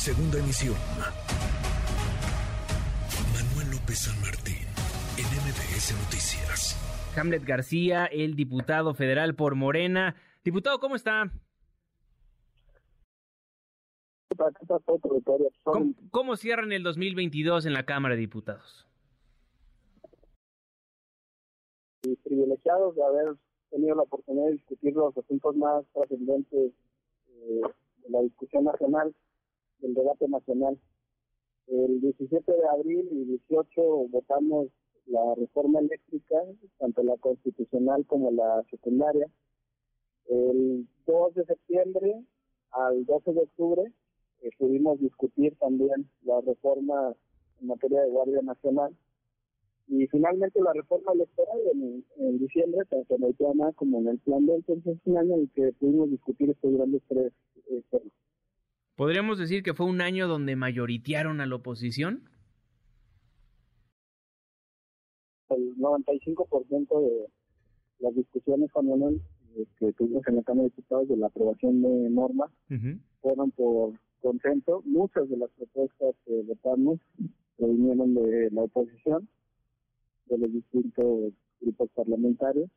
Segunda emisión. Manuel López San Martín, en MBS Noticias. Hamlet García, el diputado federal por Morena. Diputado, ¿cómo está? ¿Cómo, cómo cierran el 2022 en la Cámara de Diputados? privilegiados de haber tenido la oportunidad de discutir los asuntos más trascendentes eh, de la discusión nacional, del debate nacional. El 17 de abril y 18 votamos la reforma eléctrica, tanto la constitucional como la secundaria. El 2 de septiembre al 12 de octubre eh, pudimos discutir también la reforma en materia de Guardia Nacional y finalmente la reforma electoral en, diciembre, tanto en el plan como en el plan B, entonces año en que pudimos discutir estos grandes tres eh, temas. ¿Podríamos decir que fue un año donde mayoritearon a la oposición? El 95% de las discusiones, Juan eh, que tuvimos en la Cámara de Diputados de la aprobación de normas fueron por consenso. Muchas de las propuestas que votamos vinieron de la oposición de los distintos grupos parlamentarios.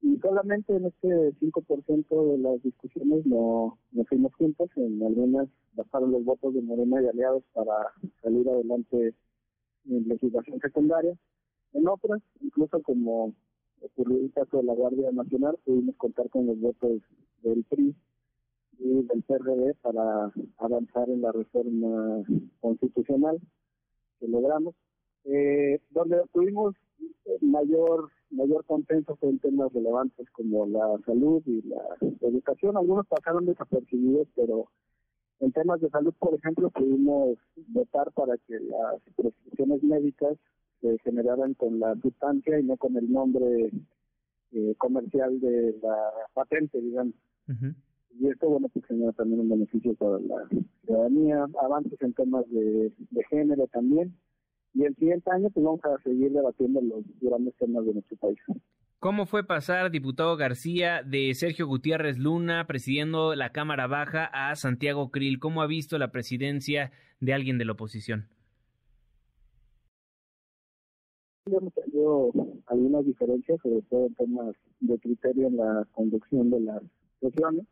Y solamente en este 5% de las discusiones no, no fuimos juntos, en algunas bajaron los votos de Morena y aliados para salir adelante en legislación secundaria. En otras, incluso como ocurrió el caso de la Guardia Nacional, pudimos contar con los votos del PRI y del PRD para avanzar en la reforma constitucional que logramos. Eh, donde tuvimos mayor mayor consenso fue en temas relevantes como la salud y la educación. Algunos pasaron desapercibidos, pero en temas de salud, por ejemplo, pudimos votar para que las prescripciones médicas se generaran con la sustancia y no con el nombre eh, comercial de la patente, digamos. Y esto, bueno, pues genera también un beneficio para la ciudadanía, avances en temas de género también y el siguiente año pues vamos a seguir debatiendo los grandes temas de nuestro país. ¿Cómo fue pasar, diputado García, de Sergio Gutiérrez Luna presidiendo la Cámara Baja a Santiago Krill? ¿Cómo ha visto la presidencia de alguien de la oposición? Hemos tenido algunas diferencias, sobre todo en temas de criterio en la conducción de las sesiones,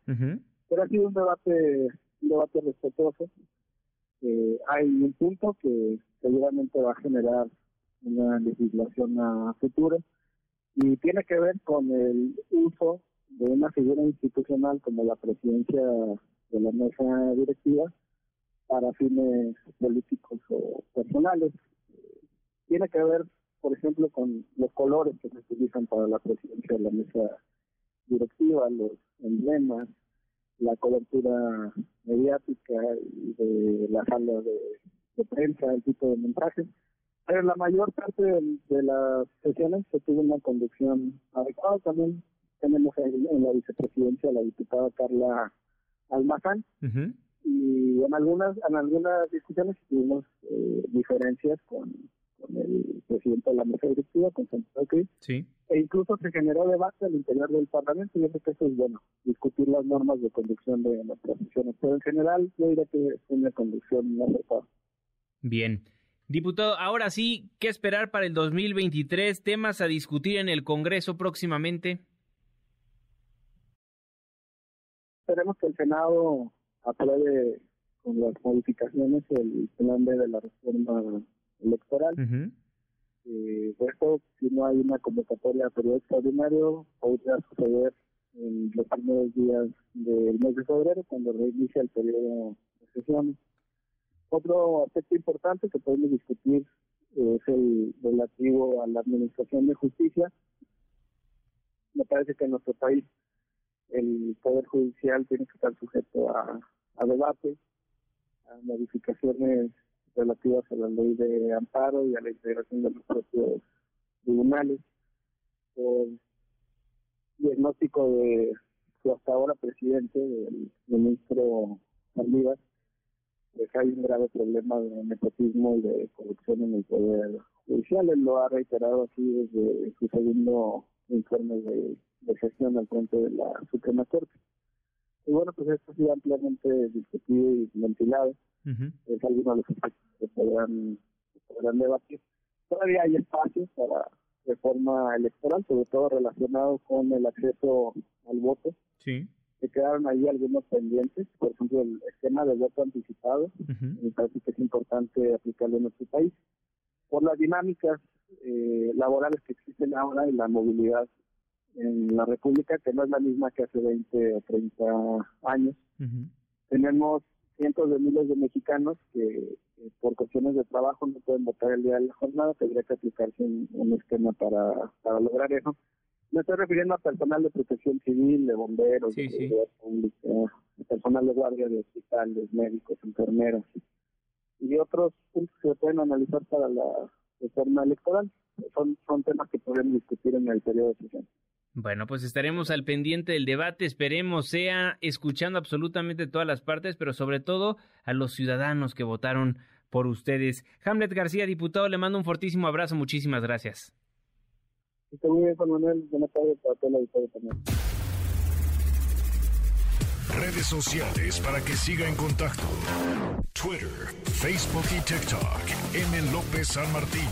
pero ha sido un debate, un debate respetuoso eh, hay un punto que seguramente va a generar una legislación a futuro y tiene que ver con el uso de una figura institucional como la presidencia de la mesa directiva para fines políticos o personales. Tiene que ver, por ejemplo, con los colores que se utilizan para la presidencia de la mesa directiva, los emblemas, la cobertura mediática y de la sala de, prensa, el tipo de montaje. Pero la mayor parte de, las sesiones se tuvo una conducción adecuada. También tenemos en, la vicepresidencia a la diputada Carla Almazán. Y en algunas en algunas discusiones tuvimos eh, diferencias con, presidente de la mesa directiva, con Santiago Sí. E incluso se generó debate al interior del Parlamento y yo creo que eso es bueno, discutir las normas de conducción de nuestras sesiones. Pero en general yo diría que es una conducción acertada. Bien. Diputado, ahora sí, ¿qué esperar para el 2023? ¿Temas a discutir en el Congreso próximamente? Esperemos que el Senado apruebe con las modificaciones el plan B de la reforma electoral. Eh, esto, si no hay una convocatoria a periodo extraordinario, podría suceder en los primeros días del mes de febrero, cuando reinicia el periodo de sesiones. Otro aspecto importante que podemos discutir es el relativo a la administración de justicia. Me parece que en nuestro país el Poder Judicial tiene que estar sujeto a, a debate, a modificaciones relativas a la ley de amparo y a la integración de los propios tribunales. El diagnóstico de su hasta ahora presidente, el ministro Saldívar, pues hay un grave problema de nepotismo y de corrupción en el Poder Judicial. Él lo ha reiterado así desde su segundo informe de, de gestión al frente de la Suprema Corte. Y bueno, pues esto ha sido ampliamente discutido y ventilado. Es alguno de los aspectos que podrán, podrán debatir. Todavía hay espacio para reforma electoral, sobre todo relacionado con el acceso al voto. Sí. Se quedaron ahí algunos pendientes, por ejemplo, el esquema de voto anticipado, me parece que es importante aplicarlo en nuestro país. Por las dinámicas eh, laborales que existen ahora y la movilidad en la República, que no es la misma que hace 20 o 30 años. Tenemos cientos de miles de mexicanos que por cuestiones de trabajo no pueden votar el día de la jornada, tendría que aplicarse un, esquema para, para lograr eso. Me estoy refiriendo a personal de protección civil, de bomberos, de seguridad pública, personal de guardia de hospitales, médicos, enfermeras y otros puntos que se pueden analizar para la reforma electoral. Son, son temas que podemos discutir en el periodo de sesión. Bueno, pues estaremos al pendiente del debate, esperemos sea escuchando absolutamente todas las partes, pero sobre todo a los ciudadanos que votaron por ustedes. Hamlet García, diputado, le mando un fortísimo abrazo, muchísimas gracias. Redes sociales para que siga en contacto: Twitter, Facebook y TikTok. M. López San Martín.